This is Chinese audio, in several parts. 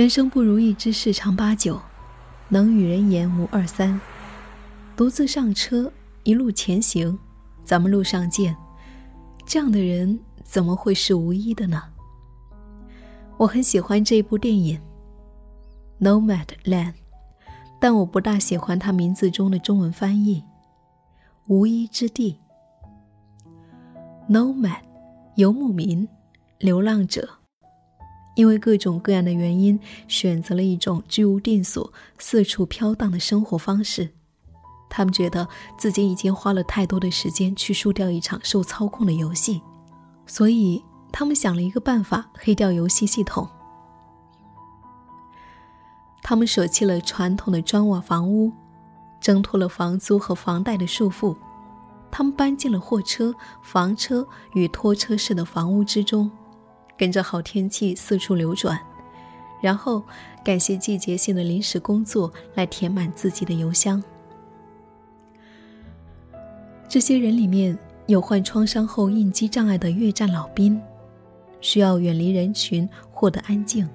人生不如意之事常八九，能与人言无二三。独自上车，一路前行，咱们路上见。这样的人怎么会是无一的呢？我很喜欢这部电影《Nomad Land》，但我不大喜欢它名字中的中文翻译“无一之地”。Nomad，游牧民，流浪者。因为各种各样的原因，选择了一种居无定所、四处飘荡的生活方式。他们觉得自己已经花了太多的时间去输掉一场受操控的游戏，所以他们想了一个办法，黑掉游戏系统。他们舍弃了传统的砖瓦房屋，挣脱了房租和房贷的束缚。他们搬进了货车、房车与拖车式的房屋之中。跟着好天气四处流转，然后感谢季节性的临时工作来填满自己的邮箱。这些人里面有患创伤后应激障碍的越战老兵，需要远离人群获得安静；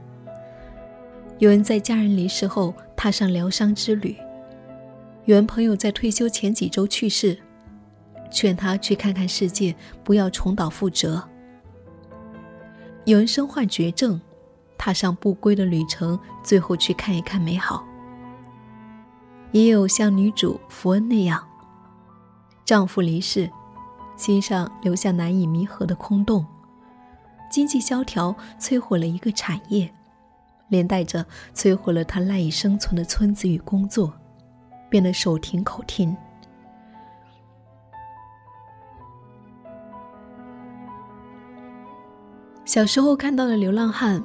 有人在家人离世后踏上疗伤之旅；有人朋友在退休前几周去世，劝他去看看世界，不要重蹈覆辙。有人身患绝症，踏上不归的旅程，最后去看一看美好。也有像女主福恩那样，丈夫离世，心上留下难以弥合的空洞。经济萧条摧毁了一个产业，连带着摧毁了他赖以生存的村子与工作，变得手停口停。小时候看到的流浪汉，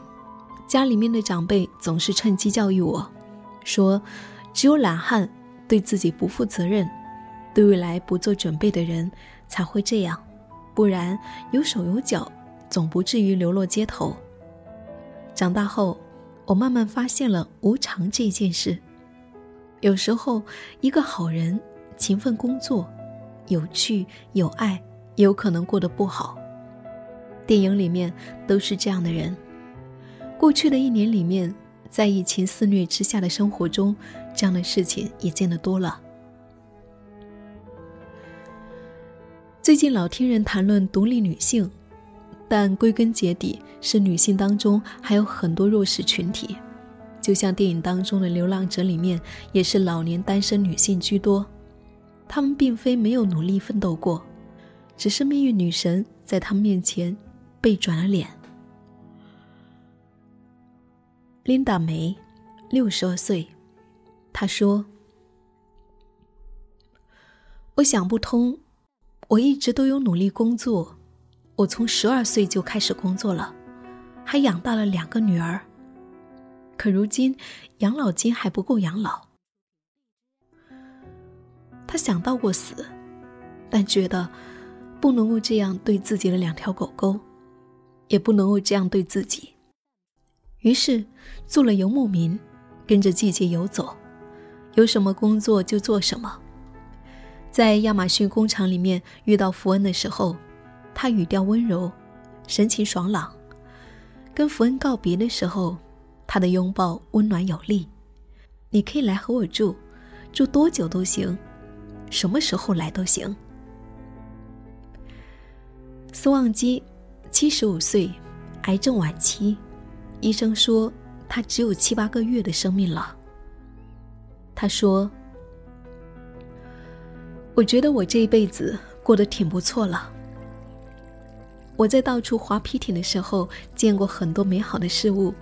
家里面的长辈总是趁机教育我，说：“只有懒汉对自己不负责任，对未来不做准备的人才会这样，不然有手有脚，总不至于流落街头。”长大后，我慢慢发现了无常这件事。有时候，一个好人勤奋工作，有趣有爱，也有可能过得不好。电影里面都是这样的人。过去的一年里面，在疫情肆虐之下的生活中，这样的事情也见得多了。最近老听人谈论独立女性，但归根结底是女性当中还有很多弱势群体，就像电影当中的流浪者里面，也是老年单身女性居多。她们并非没有努力奋斗过，只是命运女神在她们面前。背转了脸。琳达梅，六十二岁，她说：“我想不通，我一直都有努力工作，我从十二岁就开始工作了，还养大了两个女儿。可如今养老金还不够养老。”他想到过死，但觉得不能够这样对自己的两条狗狗。也不能够这样对自己，于是做了游牧民，跟着季节游走，有什么工作就做什么。在亚马逊工厂里面遇到福恩的时候，他语调温柔，神情爽朗。跟福恩告别的时候，他的拥抱温暖有力。你可以来和我住，住多久都行，什么时候来都行。斯旺基。七十五岁，癌症晚期，医生说他只有七八个月的生命了。他说：“我觉得我这一辈子过得挺不错了。我在到处划皮艇的时候，见过很多美好的事物。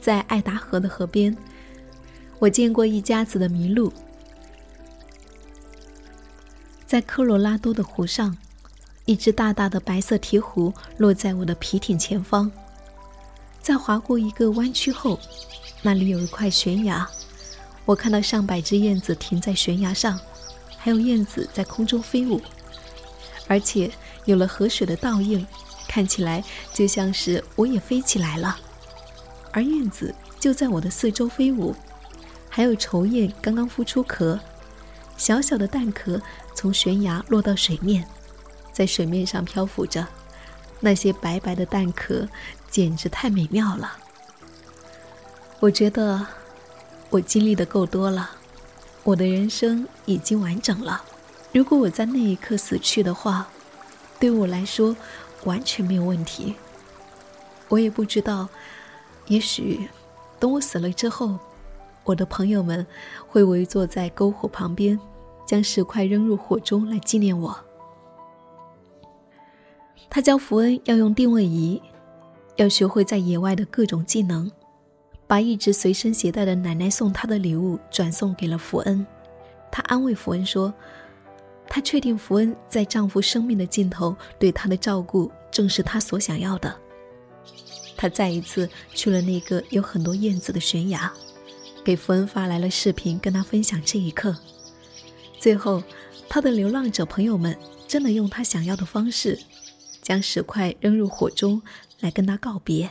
在爱达河的河边，我见过一家子的麋鹿；在科罗拉多的湖上。”一只大大的白色鹈鹕落在我的皮艇前方，在划过一个弯曲后，那里有一块悬崖，我看到上百只燕子停在悬崖上，还有燕子在空中飞舞，而且有了河水的倒映，看起来就像是我也飞起来了，而燕子就在我的四周飞舞，还有绸燕刚刚孵出壳，小小的蛋壳从悬崖落到水面。在水面上漂浮着，那些白白的蛋壳，简直太美妙了。我觉得我经历的够多了，我的人生已经完整了。如果我在那一刻死去的话，对我来说完全没有问题。我也不知道，也许等我死了之后，我的朋友们会围坐在篝火旁边，将石块扔入火中来纪念我。他教福恩要用定位仪，要学会在野外的各种技能。把一直随身携带的奶奶送他的礼物转送给了福恩，他安慰福恩说：“他确定福恩在丈夫生命的尽头对她的照顾正是他所想要的。”他再一次去了那个有很多燕子的悬崖，给福恩发来了视频，跟他分享这一刻。最后，他的流浪者朋友们真的用他想要的方式，将石块扔入火中，来跟他告别。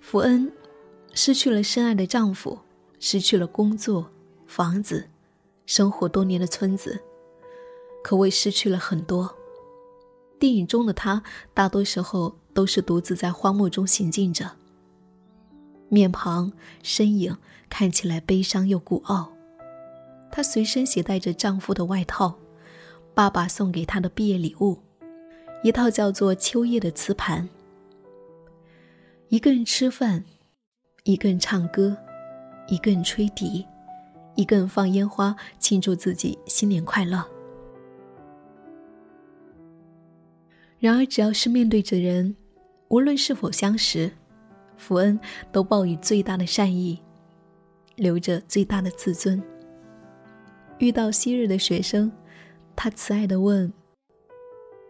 福恩失去了深爱的丈夫，失去了工作、房子、生活多年的村子，可谓失去了很多。电影中的她，大多时候都是独自在荒漠中行进着，面庞、身影看起来悲伤又孤傲。她随身携带着丈夫的外套，爸爸送给她的毕业礼物，一套叫做《秋叶》的磁盘。一个人吃饭，一个人唱歌，一个人吹笛，一个人放烟花庆祝自己新年快乐。然而，只要是面对着人，无论是否相识，福恩都报以最大的善意，留着最大的自尊。遇到昔日的学生，他慈爱的问：“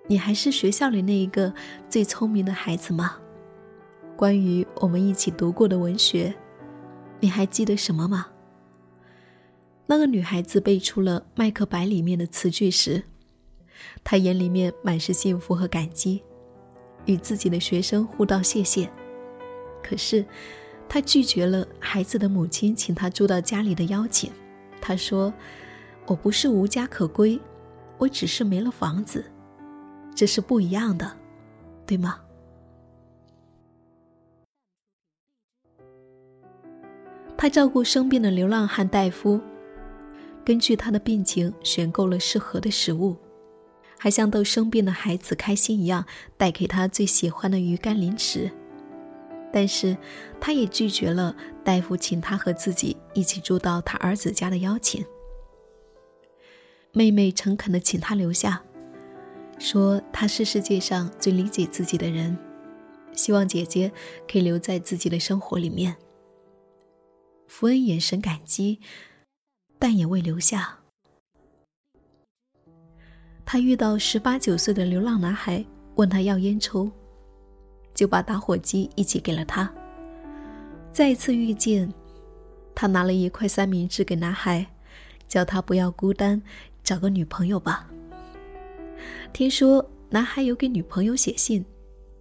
你还是学校里那一个最聪明的孩子吗？”关于我们一起读过的文学，你还记得什么吗？那个女孩子背出了《麦克白》里面的词句时，她眼里面满是幸福和感激，与自己的学生互道谢谢。可是，他拒绝了孩子的母亲请他住到家里的邀请。他说：“我不是无家可归，我只是没了房子，这是不一样的，对吗？”他照顾生病的流浪汉戴夫，根据他的病情选购了适合的食物，还像逗生病的孩子开心一样带给他最喜欢的鱼干零食。但是，他也拒绝了大夫请他和自己一起住到他儿子家的邀请。妹妹诚恳地请他留下，说他是世界上最理解自己的人，希望姐姐可以留在自己的生活里面。福恩眼神感激，但也未留下。他遇到十八九岁的流浪男孩，问他要烟抽，就把打火机一起给了他。再一次遇见，他拿了一块三明治给男孩，叫他不要孤单，找个女朋友吧。听说男孩有给女朋友写信，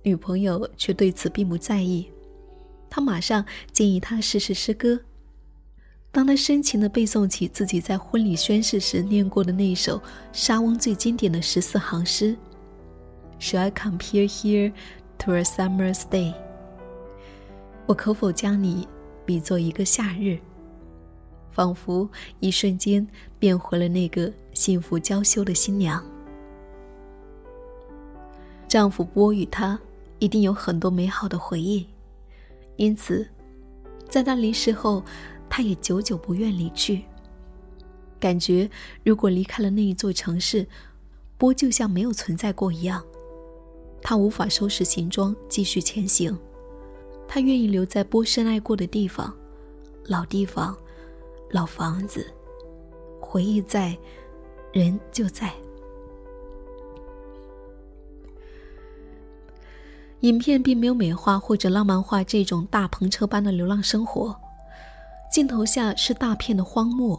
女朋友却对此并不在意。他马上建议他试试诗歌。当他深情地背诵起自己在婚礼宣誓时念过的那首莎翁最经典的十四行诗：“Shall I compare here to a summer's day？” 我可否将你比作一个夏日？仿佛一瞬间变回了那个幸福娇羞的新娘。丈夫波与她一定有很多美好的回忆，因此，在他离世后。他也久久不愿离去，感觉如果离开了那一座城市，波就像没有存在过一样。他无法收拾行装继续前行，他愿意留在波深爱过的地方，老地方、老房子，回忆在，人就在。影片并没有美化或者浪漫化这种大篷车般的流浪生活，镜头下是大片的荒漠，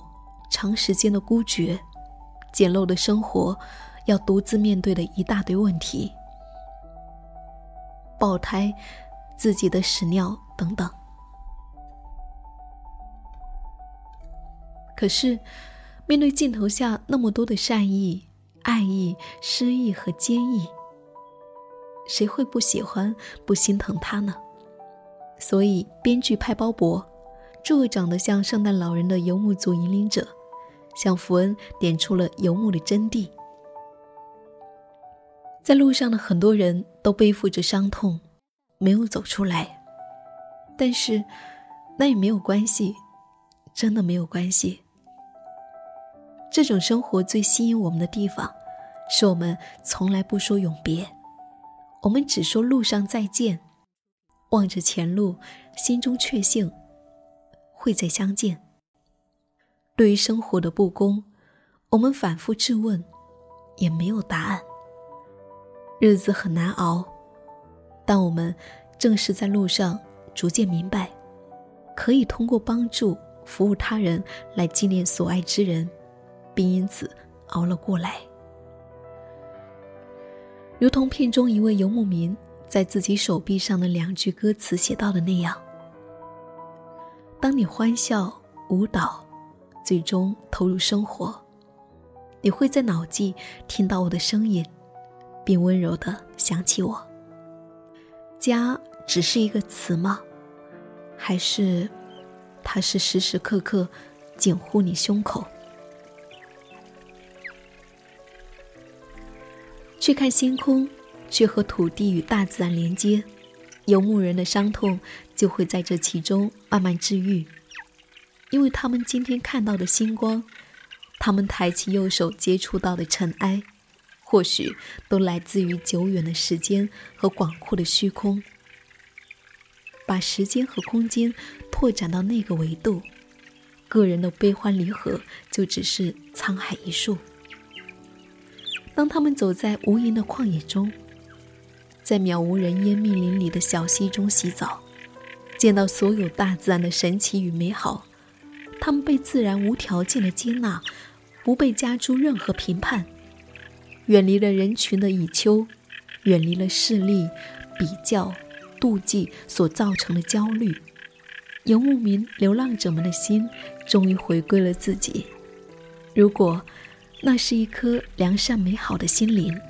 长时间的孤绝，简陋的生活，要独自面对的一大堆问题，爆胎，自己的屎尿等等。可是，面对镜头下那么多的善意、爱意、诗意和坚毅。谁会不喜欢、不心疼他呢？所以，编剧派鲍勃，这位长得像圣诞老人的游牧族引领者，向福恩点出了游牧的真谛。在路上的很多人都背负着伤痛，没有走出来。但是，那也没有关系，真的没有关系。这种生活最吸引我们的地方，是我们从来不说永别。我们只说路上再见，望着前路，心中确信会再相见。对于生活的不公，我们反复质问，也没有答案。日子很难熬，但我们正是在路上逐渐明白，可以通过帮助、服务他人来纪念所爱之人，并因此熬了过来。如同片中一位游牧民在自己手臂上的两句歌词写到的那样：“当你欢笑、舞蹈，最终投入生活，你会在脑际听到我的声音，并温柔的想起我。家只是一个词吗？还是，它是时时刻刻紧护你胸口？”去看星空，去和土地与大自然连接，游牧人的伤痛就会在这其中慢慢治愈。因为他们今天看到的星光，他们抬起右手接触到的尘埃，或许都来自于久远的时间和广阔的虚空。把时间和空间拓展到那个维度，个人的悲欢离合就只是沧海一粟。当他们走在无垠的旷野中，在渺无人烟、密林里的小溪中洗澡，见到所有大自然的神奇与美好，他们被自然无条件的接纳，不被加诸任何评判，远离了人群的蚁丘，远离了势力、比较、妒忌所造成的焦虑，游牧民、流浪者们的心终于回归了自己。如果。那是一颗良善美好的心灵，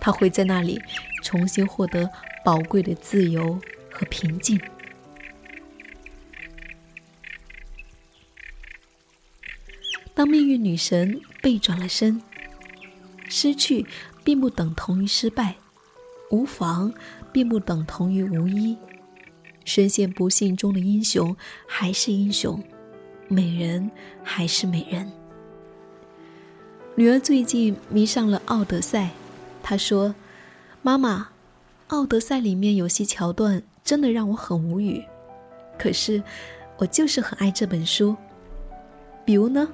他会在那里重新获得宝贵的自由和平静。当命运女神背转了身，失去并不等同于失败，无妨并不等同于无依。深陷不幸中的英雄还是英雄，美人还是美人。女儿最近迷上了《奥德赛》，她说：“妈妈，《奥德赛》里面有些桥段真的让我很无语，可是我就是很爱这本书。比如呢，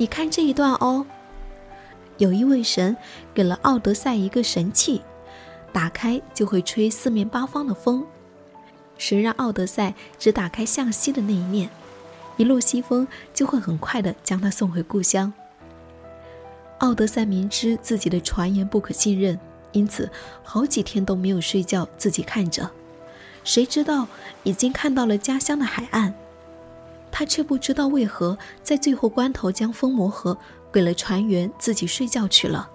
你看这一段哦，有一位神给了奥德赛一个神器，打开就会吹四面八方的风，神让奥德赛只打开向西的那一面，一路西风就会很快的将他送回故乡。”奥德赛明知自己的传言不可信任，因此好几天都没有睡觉，自己看着。谁知道已经看到了家乡的海岸，他却不知道为何在最后关头将封魔盒给了船员，自己睡觉去了。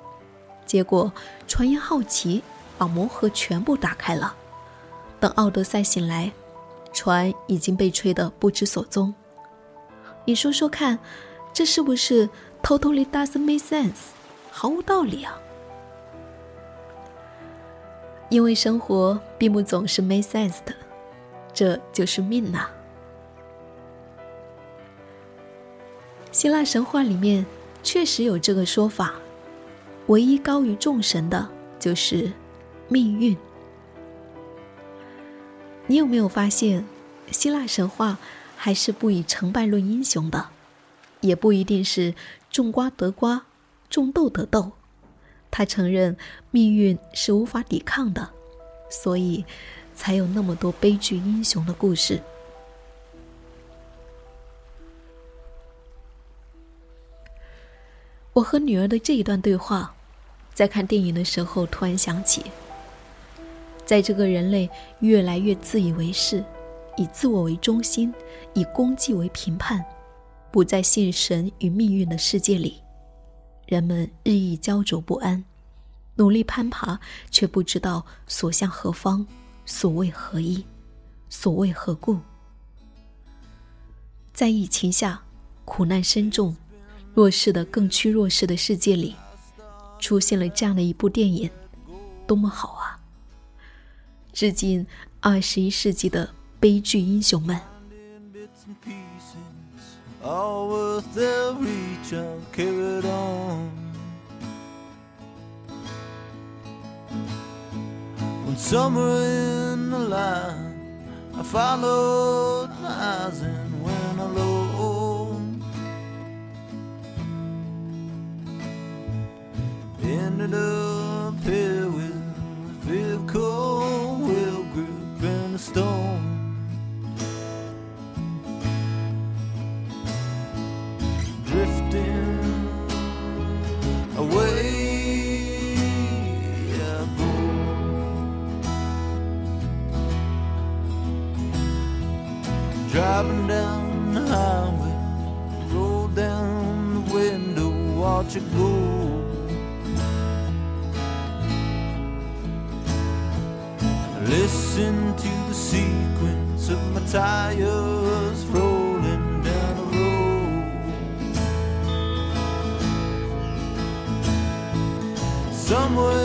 结果船员好奇，把魔盒全部打开了。等奥德赛醒来，船已经被吹得不知所踪。你说说看，这是不是？Totally doesn't make sense，毫无道理啊！因为生活并不总是 make sense 的，这就是命呐。希腊神话里面确实有这个说法，唯一高于众神的就是命运。你有没有发现，希腊神话还是不以成败论英雄的，也不一定是种瓜得瓜，种豆得豆。他承认命运是无法抵抗的，所以才有那么多悲剧英雄的故事。我和女儿的这一段对话，在看电影的时候突然想起，在这个人类越来越自以为是。以自我为中心，以功绩为评判，不再信神与命运的世界里，人们日益焦灼不安，努力攀爬，却不知道所向何方，所谓何意，所谓何故。在疫情下，苦难深重，弱势的更趋弱势的世界里，出现了这样的一部电影，多么好啊！致敬二十一世纪的。悲剧英雄们。When somewhere in the line I followed my eyes and do. Listen to the sequence of my tires rolling down the road. Somewhere